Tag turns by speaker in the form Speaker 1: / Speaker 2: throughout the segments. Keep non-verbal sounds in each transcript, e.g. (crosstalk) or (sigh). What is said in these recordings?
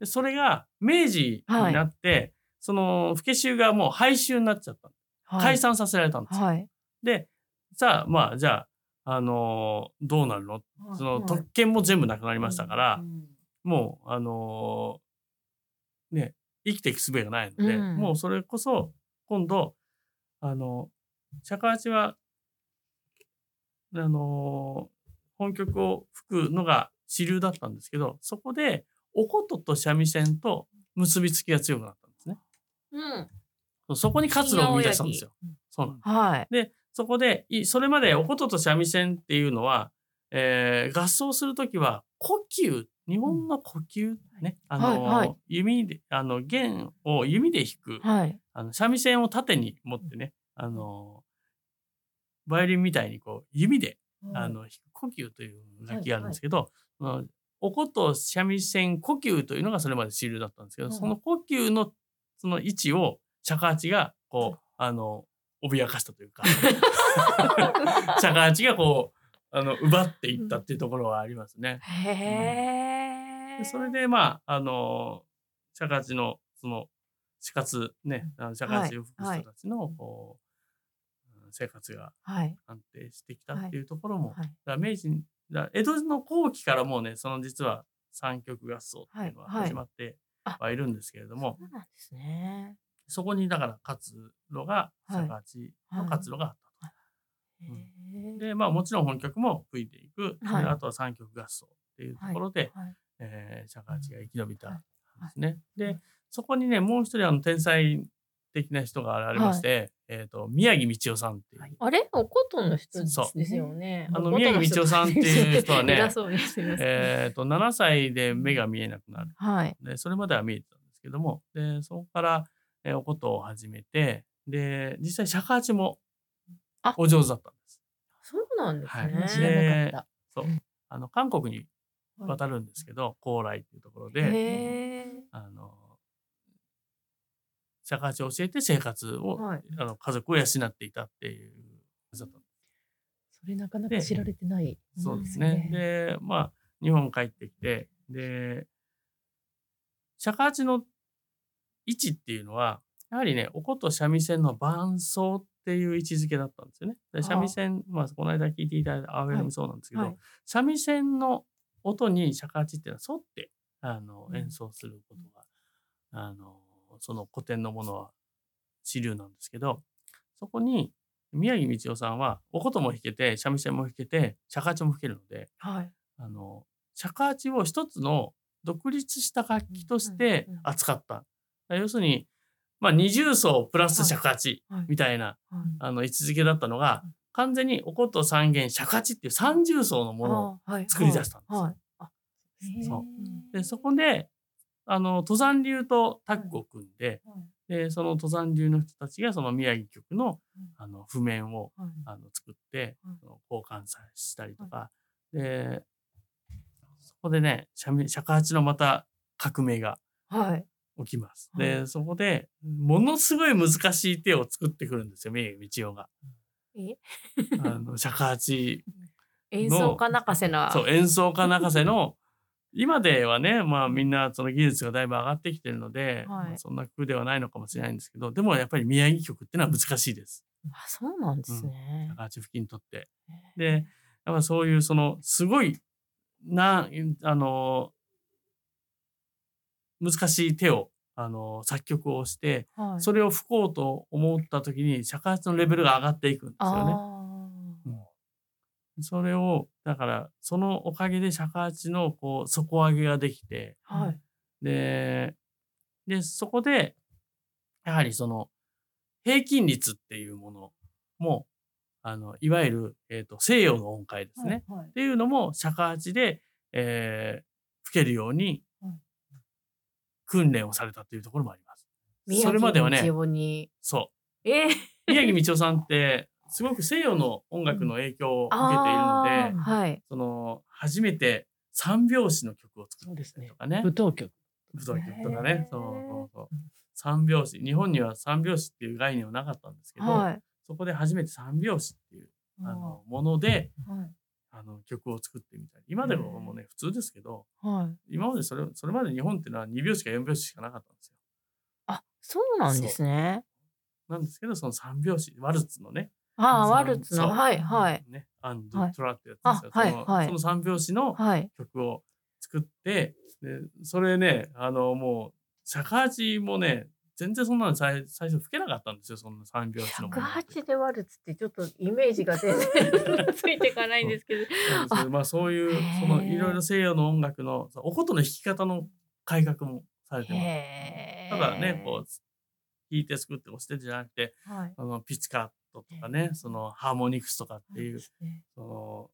Speaker 1: でそれが明治になって、その府家衆がもう廃止になっちゃった。
Speaker 2: はい
Speaker 1: 解散させられたんですよ。
Speaker 2: はい。
Speaker 1: で、さあ、まあ、じゃあ、あのーどうなるの？その特権も全部なくなりましたから、もう、あのーね、生きていく術がないので、
Speaker 2: うん
Speaker 1: もうそれこそ、今度、あの、尺八は、あのー本曲を吹くのが主流だったんですけど、そこで、お琴と三味線と結びつきが強くなったんですね。
Speaker 2: うん。
Speaker 1: そこに活路を見出したんですよ。そうなんです
Speaker 2: はい。
Speaker 1: で、そこで、いそれまでお琴と三味線っていうのは、えー合奏するときは、呼吸、日本の呼吸ね、あの、
Speaker 2: はいはい
Speaker 1: 弓で、あの、弦を弓で弾く、
Speaker 2: はい。
Speaker 1: あの、三味線を縦に持ってね、あの、バイオリンみたいにこう、弓で、あの、弾く呼吸という楽器があるんですけど、そのお琴、三味線、呼吸というのがそれまで主流だったんですけど、
Speaker 2: はい
Speaker 1: その呼吸のその位置を尺八がこう、あの、脅かしたというか、(laughs) (laughs) 尺八がこう、あの、奪っていったっていうところはありますね。
Speaker 2: へえ。
Speaker 1: でそれで、まあ、あの、尺八の、その、死活ね、尺八を吹く人たちの、こう、生活が
Speaker 2: はい。
Speaker 1: 安定してきたっていうところも、
Speaker 2: はい。
Speaker 1: 明治にだ江戸の後期からもうねその実は三曲合奏っていうのは
Speaker 2: はいはい
Speaker 1: 始まってはいるんですけれども、
Speaker 2: そうなんですね。
Speaker 1: そこにだから活路が
Speaker 2: はい
Speaker 1: 尺八の活路があったと。
Speaker 2: へ
Speaker 1: うん
Speaker 2: え。
Speaker 1: でまあもちろん本曲も吹いていく、あとは三曲合奏っていうところで、
Speaker 2: はい。
Speaker 1: えー尺八が生き延びたん
Speaker 2: はい
Speaker 1: ですね。
Speaker 2: はい
Speaker 1: でそこにねもう一人あの天才的な人が現れまして、えー、と宮城道夫さんっていう、
Speaker 2: あれ？おことの人ですよね。
Speaker 1: あの宮城道夫さんっていう人はねえー、と7歳で目が見えなくなる。
Speaker 2: はい。
Speaker 1: でそれまでは見えてたんですけどもでそこから、えーお琴を始めてで実際尺八も
Speaker 2: あ
Speaker 1: お上手だったんです。
Speaker 2: そうなんです
Speaker 1: はい
Speaker 2: ね。
Speaker 3: 知らなかった。
Speaker 1: そう
Speaker 2: うん
Speaker 1: あの韓国に渡るんですけど高麗っていうところで。あの尺八を教えて生活を、
Speaker 2: はい
Speaker 1: あの家族を養っていたっていう感じだったんで
Speaker 3: それなかなか知られてない。
Speaker 1: すそうですね。でまあ日本帰ってきてで尺八の位置っていうのはやはりねお琴三味線の伴奏っていう位置づけだったんですよね。で三味線まあこの間聞いていただいたアーウェルもそうなんですけど、
Speaker 2: はい
Speaker 1: 三味線の音に尺八っていうのは沿ってあの
Speaker 2: うん
Speaker 1: 演奏することが、あのその古典のものは主流なんですけどそこに宮城道夫さんはお琴も弾けて三味線も弾けて尺八も弾けるので
Speaker 2: はい。
Speaker 1: あの尺八を一つの独立した楽器として
Speaker 2: うんうんうん
Speaker 1: 扱った。要するに、まあ、二重奏プラス尺八
Speaker 2: はい。
Speaker 1: みたいな、
Speaker 2: はい。
Speaker 1: あの位置づけだったのが、完全にお琴三弦尺八っていう三重奏のものを作り出したんですよ。
Speaker 2: はい。あ
Speaker 1: そう。でそこであの登山流とタッグを組んで,、でその登山流の人たちがその宮城局のあの譜面を
Speaker 2: はい。
Speaker 1: あの作って、交換さしたりとか、でそこでね尺八のまた革命が
Speaker 2: はい。
Speaker 1: 起きます。
Speaker 2: はい。
Speaker 1: でそこでものすごい難しい手を作ってくるんですよ宮城道夫が。
Speaker 2: え？(laughs)
Speaker 1: あの尺八
Speaker 2: 演奏家泣かせな。
Speaker 1: そう演奏家泣かせの今ではねまあみんなその技術がだいぶ上がってきてるので、
Speaker 2: はい
Speaker 1: まあそんな工夫ではないのかもしれないんですけどでもやっぱり宮城曲っていうのは難しいです
Speaker 2: あ、そうなんですね。
Speaker 1: 尺八吹きにとって。でやっぱそういうそのすごいなあの難しい手をあの作曲をして
Speaker 2: はい。
Speaker 1: それを吹こうと思った時に尺八のレベルが上がっていくんですよね。
Speaker 2: あ
Speaker 1: それをだからそのおかげで尺八のこう底上げができて
Speaker 2: あ。はい。
Speaker 1: ででそこでやはりその平均率っていうものもあのいわゆる、えー、と西洋の音階ですね、
Speaker 2: はい。
Speaker 1: っていうのも尺八で、えー吹けるように
Speaker 2: はい
Speaker 1: 訓練をされたというところもあります。
Speaker 2: 宮
Speaker 1: それまではね。そ
Speaker 2: えー、
Speaker 1: う宮城道夫さんってすごく西洋の音楽の影響を受けているの
Speaker 2: あ
Speaker 1: で、
Speaker 2: ーはい。
Speaker 1: その初めて三拍子の曲を作ってたりとかね
Speaker 3: 舞踏曲。
Speaker 1: 舞踏曲とかねそうそうそう三拍子日本には三拍子っていう概念はなかったんですけど、
Speaker 2: はい。
Speaker 1: そこで初めて三拍子っていうあのもので
Speaker 2: はい。
Speaker 1: あの曲を作ってみたり今でももうね普通ですけど
Speaker 2: はい。
Speaker 1: 今までそれそれまで日本っていうのは2拍子か4拍子しかなかったんですよ。
Speaker 2: あ、そうなんですね。
Speaker 1: なんですけどその3拍子ワルツのね
Speaker 2: ああ、
Speaker 1: そう
Speaker 2: ワルツの。
Speaker 1: そう
Speaker 2: はい、はい。
Speaker 1: ねアンド
Speaker 2: はい
Speaker 1: トラってやつですよ。
Speaker 2: あはい
Speaker 1: その
Speaker 2: はい
Speaker 1: その3拍子の
Speaker 2: はい。
Speaker 1: 曲を作ってでそれねあのもう尺八もね全然そんなの最最初吹けなかったんですよそんな3拍子のものって。
Speaker 2: 108でワルツってちょっとイメージが全然 (laughs) ついていかないんですけど。
Speaker 1: なんですけどまあそういうそのいろいろ西洋の音楽のそうお琴の弾き方の改革もされてます。
Speaker 2: へ
Speaker 1: ただねこう弾いて作って押してじゃなくて
Speaker 2: う。はい。
Speaker 1: あのピチカットとかねそのハーモニクスとかっていうその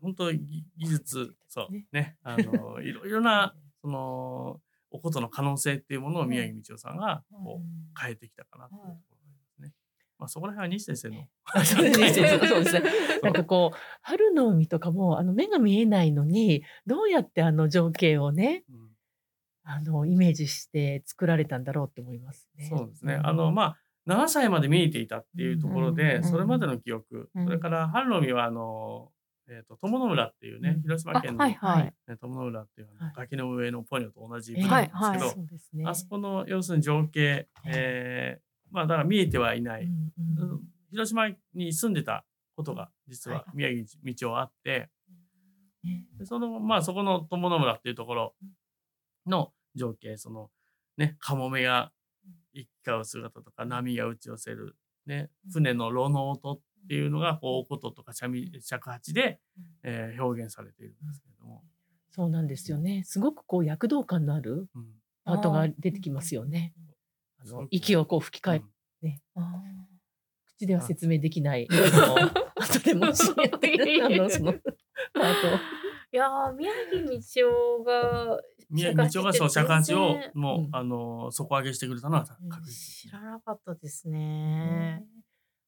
Speaker 1: 本当ぎ技術そう
Speaker 3: ね
Speaker 1: ねあの (laughs) いろいろなそのお琴の可能性っていうものを宮城道夫さんがこう変えてきたかなっていうところますね。まあそこら辺は西先生の
Speaker 3: あ (laughs) そうですね。そうですね。(laughs) なんかこう春の海とかもあの目が見えないのにどうやってあの情景をね
Speaker 1: うん。
Speaker 3: あのイメージして作られたんだろうって思いますね。
Speaker 1: そうですね。あの、まあ、7歳まで見えていたっていうところで、それまでの記憶、
Speaker 2: うん。
Speaker 1: それから、春の海は、あの、えっ、と、友の浦っていうね、
Speaker 3: うん。
Speaker 1: 広島
Speaker 2: あ、
Speaker 1: 県の、
Speaker 2: はい、はい。
Speaker 1: ね友の浦っていうあの
Speaker 3: はい。
Speaker 1: 崖の上のポニョと同じ
Speaker 3: えー
Speaker 1: 部分なんですけど。あそこの、要するに情景、えーまあ、だから見えてはいない、広島に住んでたことが、実は宮城道夫あって、
Speaker 3: ね
Speaker 1: でその、まあ、そこの友の村っていうところの情景、その、ね、カモメが行き交う姿とか、波が打ち寄せる、ね、船の炉の音っていうのが、こう、お琴とか尺八で、えー表現されているんですけれども、
Speaker 3: そうなんですよね。すごくこう躍動感のある
Speaker 1: うん。
Speaker 3: パートが出てきますよね。あの息をこう吹き替え、
Speaker 1: うん。
Speaker 3: ね、
Speaker 2: あ
Speaker 3: 口では説明できない。あの (laughs) 後でもしやって。あのその (laughs) パート。を。
Speaker 2: いやー、宮城道夫が
Speaker 1: 宮城道夫がその尺八をもう、
Speaker 3: うん。
Speaker 1: あの底上げしてくれたのは
Speaker 3: うん。
Speaker 1: 確実
Speaker 2: 知らなかったですね。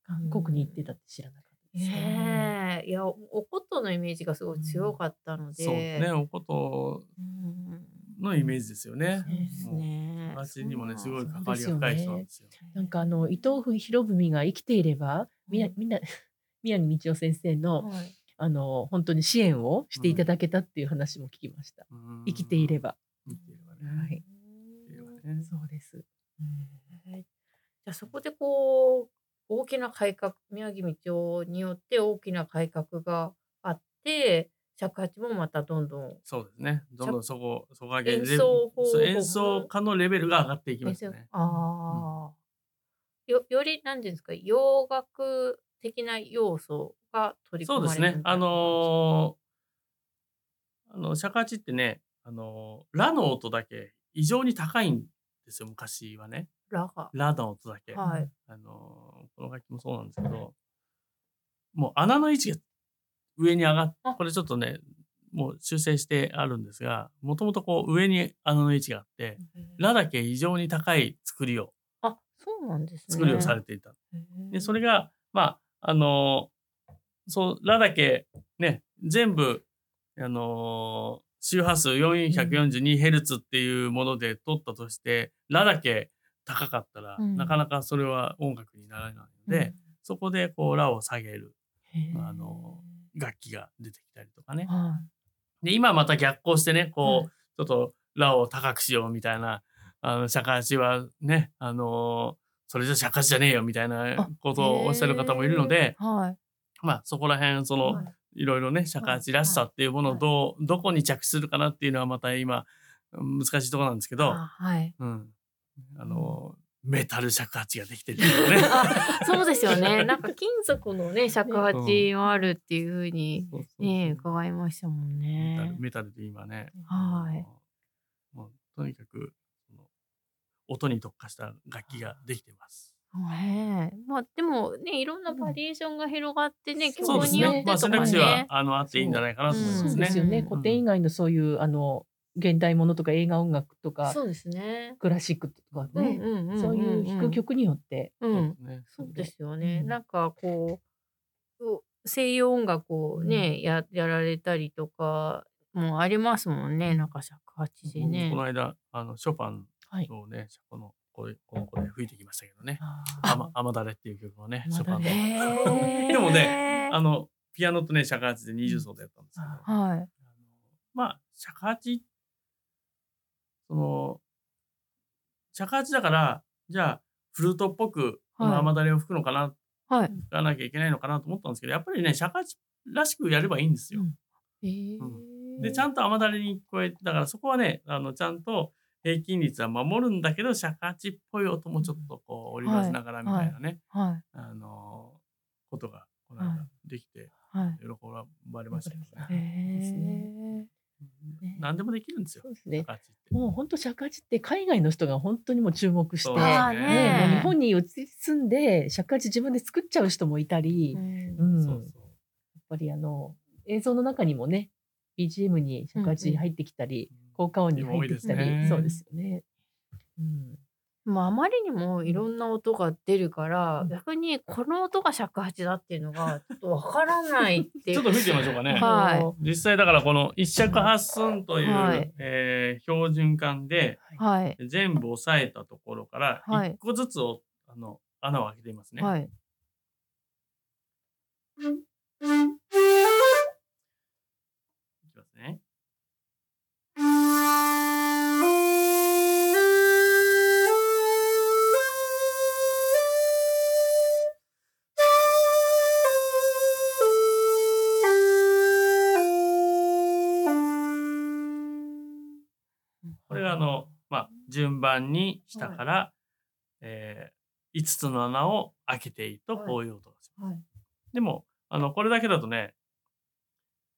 Speaker 3: 韓国に行ってたって知らなかったですね。
Speaker 2: ねえいや、お琴のイメージがすごい強かったので。
Speaker 1: そうねお琴
Speaker 2: うん。
Speaker 1: のイメージですよね。
Speaker 2: そうですね。
Speaker 1: 尺八にもねすごい関わりが深い人なんですよ。
Speaker 3: なんかあの伊藤博文が生きていればみなみんな (laughs) 宮城道夫先生の
Speaker 2: はい
Speaker 3: あの本当に支援をしていただけたっていう話も聞きました。
Speaker 1: うん
Speaker 3: 生きていれば。
Speaker 1: 生きていればね
Speaker 3: はい。そうです。
Speaker 2: じゃあそこでこう大きな改革宮城道夫によって大きな改革があって尺八もまたどんどん
Speaker 1: そうですね。どんどんそこ、そこ上げ
Speaker 2: 演奏法
Speaker 1: 演奏家のレベルが上がっていきますね。
Speaker 2: ああ、よより何ていうんですか洋楽的な要素が取り込
Speaker 1: そうですね。
Speaker 2: まれるみたいな
Speaker 1: あのーあの、尺八ってね、あのーラの音だけ異常に高いんですよ、昔はね。
Speaker 2: ラが
Speaker 1: ラの音だけ。
Speaker 2: はい
Speaker 1: あのーこの楽器もそうなんですけど、もう穴の位置が上に上がっ
Speaker 2: あ
Speaker 1: これちょっとね、もう修正してあるんですが、もともとこう上に穴の位置があって、ラだけ異常に高い作りを、
Speaker 2: あそうなんですね
Speaker 1: 作りをされていた。で、それが、まあ、あのそう、ラだけ、ね、全部、あの周波数 442Hz っていうもので取ったとして、ラだけ高かったら、
Speaker 2: うん。
Speaker 1: なかなかそれは音楽にならないので、そこでこう、ラを下げるあの楽器が出てきたりとかね。
Speaker 2: は
Speaker 1: で、今また逆行してね、こう、
Speaker 2: はい。
Speaker 1: ちょっとラを高くしようみたいな、あの、尺八はね、あのそれじゃ尺八じゃねえよみたいなことをおっしゃる方もいるので、
Speaker 2: いはい
Speaker 1: まあそこら辺、その、
Speaker 2: はい
Speaker 1: いろいろね、尺八らしさっていうものをどう、どこに着地するかなっていうのはまた今、難しいところなんですけど、
Speaker 2: あはい
Speaker 1: うん。あの、メタル尺八ができてるね。(laughs)
Speaker 2: あそうですよね。なんか金属のね (laughs) 尺八もあるっていうふうにね伺いましたもん
Speaker 1: メタル
Speaker 2: ね。
Speaker 1: メタルで今ね、
Speaker 2: はい
Speaker 1: もうとにかくその音に特化した楽器ができてます。
Speaker 2: ねえまあでもねいろんなバリエーションが広がってね、
Speaker 3: そう
Speaker 1: そうです
Speaker 2: 曲によって
Speaker 1: ね。まあ選
Speaker 2: とか
Speaker 1: 択肢は
Speaker 2: ね。
Speaker 1: あのあっていいんじゃないかなと思いますね
Speaker 3: そうです。よね。
Speaker 2: うん
Speaker 3: 古典以外のそういうあの現代ものとか映画音楽とか
Speaker 2: そうですね。
Speaker 3: クラシックとかね、そういう弾く曲によって、
Speaker 2: うん
Speaker 1: ね
Speaker 2: そうですよね。
Speaker 3: うん
Speaker 2: なんかこうう西洋音楽をね、ややられたりとかもありますもんね。なんか尺八でね
Speaker 1: こ。の間あのショパン
Speaker 3: はい。
Speaker 1: をね、このこうこの子で吹いてきましたけどね。
Speaker 3: あ
Speaker 1: あま、雨だれっていう曲をね、ショパンの。でもね、あのピアノとね、尺八で20奏でやったんですけど、
Speaker 3: あ
Speaker 2: はい。
Speaker 1: あのまあ、尺八、その、尺八だから、じゃあ、フルートっぽく、この
Speaker 2: はい
Speaker 1: 雨だれを吹くのかな、
Speaker 2: はい。
Speaker 1: 吹かなきゃいけないのかなと思ったんですけど、やっぱりね、尺八らしくやればいいんですよ。
Speaker 3: うん
Speaker 2: えー
Speaker 1: で、ちゃんと雨だれに聞こえて、だからそこはね、あの、ちゃんと平均率は守るんだけど、尺八っぽい音もちょっとこう、織り交ぜながらみたいなね、
Speaker 2: はい。
Speaker 1: あの、ことが、この間
Speaker 3: はい。
Speaker 1: できて、
Speaker 2: はい。
Speaker 1: 喜ばれましたけどね。
Speaker 3: ね
Speaker 1: 何でもできるんですよ
Speaker 3: そ。うですね。
Speaker 1: 尺八って。
Speaker 3: もう本当尺八って海外の人が本当にもう注目して、ね。
Speaker 2: ね
Speaker 3: もう日本に移り住んで尺八自分で作っちゃう人もいたり、
Speaker 2: うん。
Speaker 3: うん。
Speaker 1: そう。
Speaker 3: やっぱりあの映像の中にもね BGM に尺八入ってきたり、効果音に入ってきたり、
Speaker 1: ね
Speaker 3: そうですよね。うん。
Speaker 2: もうあまりにもいろんな音が出るから、
Speaker 3: うん。
Speaker 2: 逆にこの音が尺八だっていうのがちょっとわからないっていう。(laughs)
Speaker 1: ちょっと吹いてみましょうかね。(laughs)
Speaker 2: はい。
Speaker 1: 実際だからこの一尺八寸という、
Speaker 2: はい。
Speaker 1: えー標準管で
Speaker 2: はい。
Speaker 1: 全部押さえたところから
Speaker 2: はい。
Speaker 1: 一個ずつを、あの穴を開けていますね。
Speaker 2: はい。
Speaker 1: いこれがあの、まあ、順番に下から、えー、5つの穴を開けていくと
Speaker 2: はい
Speaker 1: こういう音がします。
Speaker 2: はい。
Speaker 1: でも、あの、これだけだとね、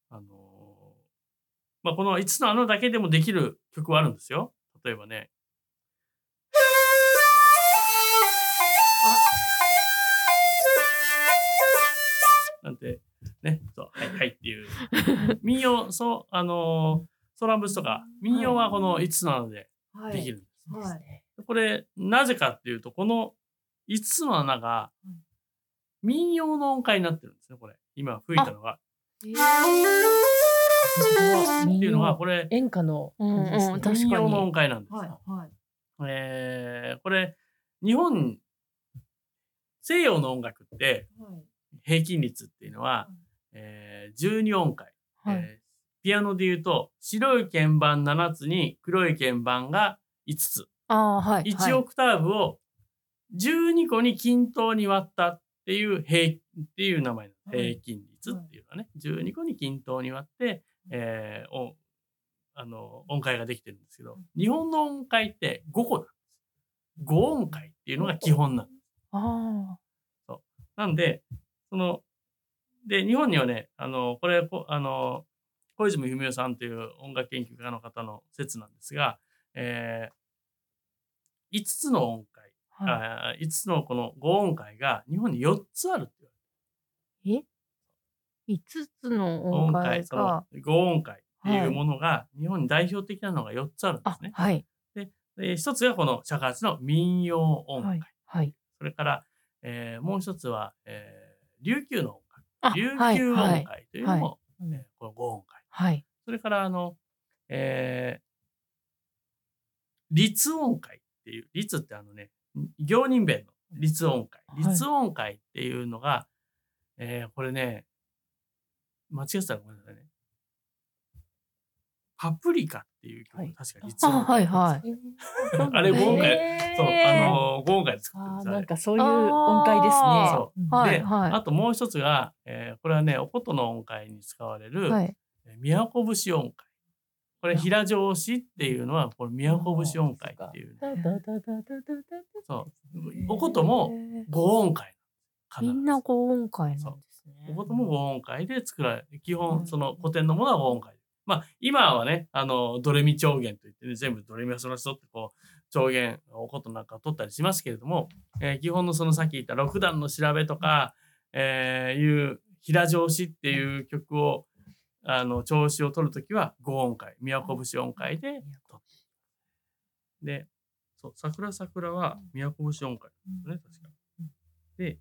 Speaker 1: あのーまあ、この5つの穴だけでもできる曲はあるんですよ。例えばね。なんて、ね、そう、はい、はいっていう。民謡、そう、あのーソランブスとか、民謡はこの5つの穴で
Speaker 2: は
Speaker 1: できるんです。
Speaker 3: そうですね
Speaker 1: これ、なぜかっていうと、この5つの穴が民謡の音階になってるんですね、これ。今吹いたのが。
Speaker 2: えー
Speaker 1: っていうのは、これ、
Speaker 3: 演歌の
Speaker 1: 民謡の音階なんですよ。
Speaker 2: はい。はい。
Speaker 1: えーこれ、日本、西洋の音楽って平均率っていうのは、えー12音階。
Speaker 2: はい
Speaker 1: えーピアノで言うと、白い鍵盤7つに黒い鍵盤が5つ。
Speaker 2: ああ、はい。
Speaker 1: 1オクターブを12個に均等に割ったっていう平っていう名前なんです。
Speaker 3: はい
Speaker 1: 平均率っていうのはね、12個に均等に割って、えーおあの音階ができてるんですけど、日本の音階って5個なんです。5音階っていうのが基本なんです。
Speaker 2: あ
Speaker 1: なんで、その、で、日本にはね、あの、これ、こあの、小泉文代さんという音楽研究家の方の説なんですが、えー、5つの音階、
Speaker 2: あ。はい。
Speaker 1: あ5つのこの5音階が日本に4つあるって言わ
Speaker 2: え？5つの。音
Speaker 1: 音階、
Speaker 2: が。
Speaker 1: 5音階っていうものが日本に代表的なのが4つあるんで
Speaker 2: あ
Speaker 1: すね。、
Speaker 2: はい。
Speaker 1: で一つがこの尺八の民謡音階。
Speaker 2: はい。はい。
Speaker 1: それから、えーもう一つは、えー琉球の音
Speaker 2: あ
Speaker 1: 階。琉
Speaker 2: はい
Speaker 1: 球音
Speaker 2: はい
Speaker 1: 階というのも、
Speaker 3: うん
Speaker 1: えーこの5音階。
Speaker 2: はい。
Speaker 1: それから、あの、えー、律音階っていう、律ってあのね、行人弁の律音階。
Speaker 2: はい
Speaker 1: 律音階っていうのが、えーこれね、間違ってたらごめんなさいね。パプリカっていう曲、
Speaker 3: はい
Speaker 1: 確か律音
Speaker 2: あ、
Speaker 1: 階。
Speaker 2: はい、はい。
Speaker 1: あれ5音階、
Speaker 3: へー
Speaker 1: そう、あの、5音階で作ってるん
Speaker 3: あー
Speaker 1: ですあれ
Speaker 3: なんかそういう音階ですね。
Speaker 2: あ
Speaker 1: ー
Speaker 3: う
Speaker 2: はいはい
Speaker 1: あともう一つが、えーこれはね、お琴の音階に使われる、
Speaker 2: はい。
Speaker 1: えー宮古節音階。これ、平常子っていうのは、これ、宮古節音階っていう、
Speaker 3: ダダダダダダダ
Speaker 1: そう。お琴も
Speaker 2: へー
Speaker 1: 5音階。
Speaker 2: みんな高音階なんですね。
Speaker 1: お琴も5音階で作られる。基
Speaker 2: う
Speaker 1: 本、
Speaker 2: ん
Speaker 1: その古典のものは5音階。まあ、今はね、あの、ドレミ調弦といってね、全部ドレミソラシドってこう、調弦、お琴なんかを取ったりしますけれども、えー基本のそのさっき言った6段の調べとか、えーいう平調子っていう曲を、あの、調子を取るときは5音階、宮古節音階で取ってで、そう、桜桜は宮古節音階ですね、確か。で、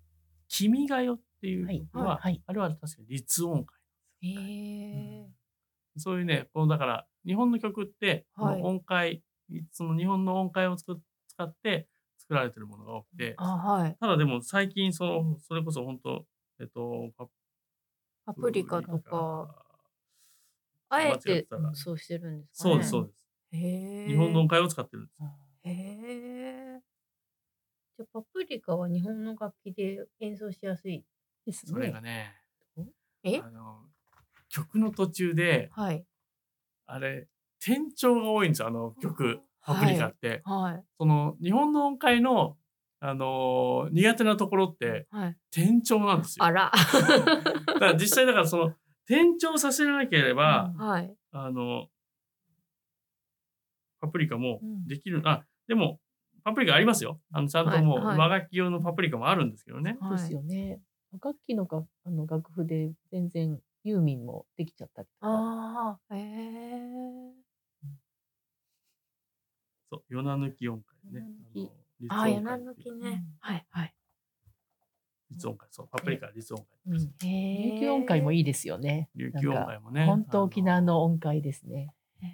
Speaker 1: 君が代っていう曲は、あれは確か律音階。
Speaker 2: へえ。
Speaker 1: そういうね、このだから、日本の曲って、こ
Speaker 2: はい
Speaker 1: の音階、その日本の音階を使使って作られてるものが多くて、
Speaker 2: あ、はい。
Speaker 1: ただでも最近、その、それこそ本当、えっと、パ
Speaker 2: パプリカとか、
Speaker 1: か。
Speaker 2: あえ
Speaker 1: て
Speaker 2: そうしてるんですかね。
Speaker 1: そうです、そうです。日本の音階を使ってるんです。
Speaker 2: へえ。じゃあパプリカは日本の楽器で演奏しやすい。
Speaker 3: です
Speaker 1: それが
Speaker 3: ね。
Speaker 1: ね、
Speaker 2: え？
Speaker 1: あの、曲の途中で、
Speaker 2: はい。
Speaker 1: あれ、転調が多いんですよ、あの曲、パプリカって。
Speaker 2: はい。
Speaker 1: その、日本の音階の、あのー苦手なところって、
Speaker 2: はい。
Speaker 1: 転調なんですよ。
Speaker 2: あら。
Speaker 1: だから実際だからその、転調させなければ、
Speaker 3: うん
Speaker 2: はい。
Speaker 1: あの、パプリカも
Speaker 3: うん
Speaker 1: できる。あ、でも、パプリカありますよ。あの、ちゃんともう、
Speaker 2: はいはい
Speaker 1: 和楽器用のパプリカもあるんですけどね。
Speaker 2: はい
Speaker 3: ですよね。楽器のがあの楽譜で全然ユーミンもできちゃったりとか。
Speaker 2: ああ。へえ。
Speaker 1: そう、ヨナ抜き音階ね。
Speaker 3: ヨ
Speaker 2: ああ、柳
Speaker 1: あの立音階
Speaker 2: 抜きね。はい。はい。
Speaker 1: 立音階、そう、パプリカ音階。
Speaker 3: 琉球音階もいいですよね。
Speaker 1: 琉球音階もね。
Speaker 3: 本当沖縄の音階ですね。
Speaker 2: へ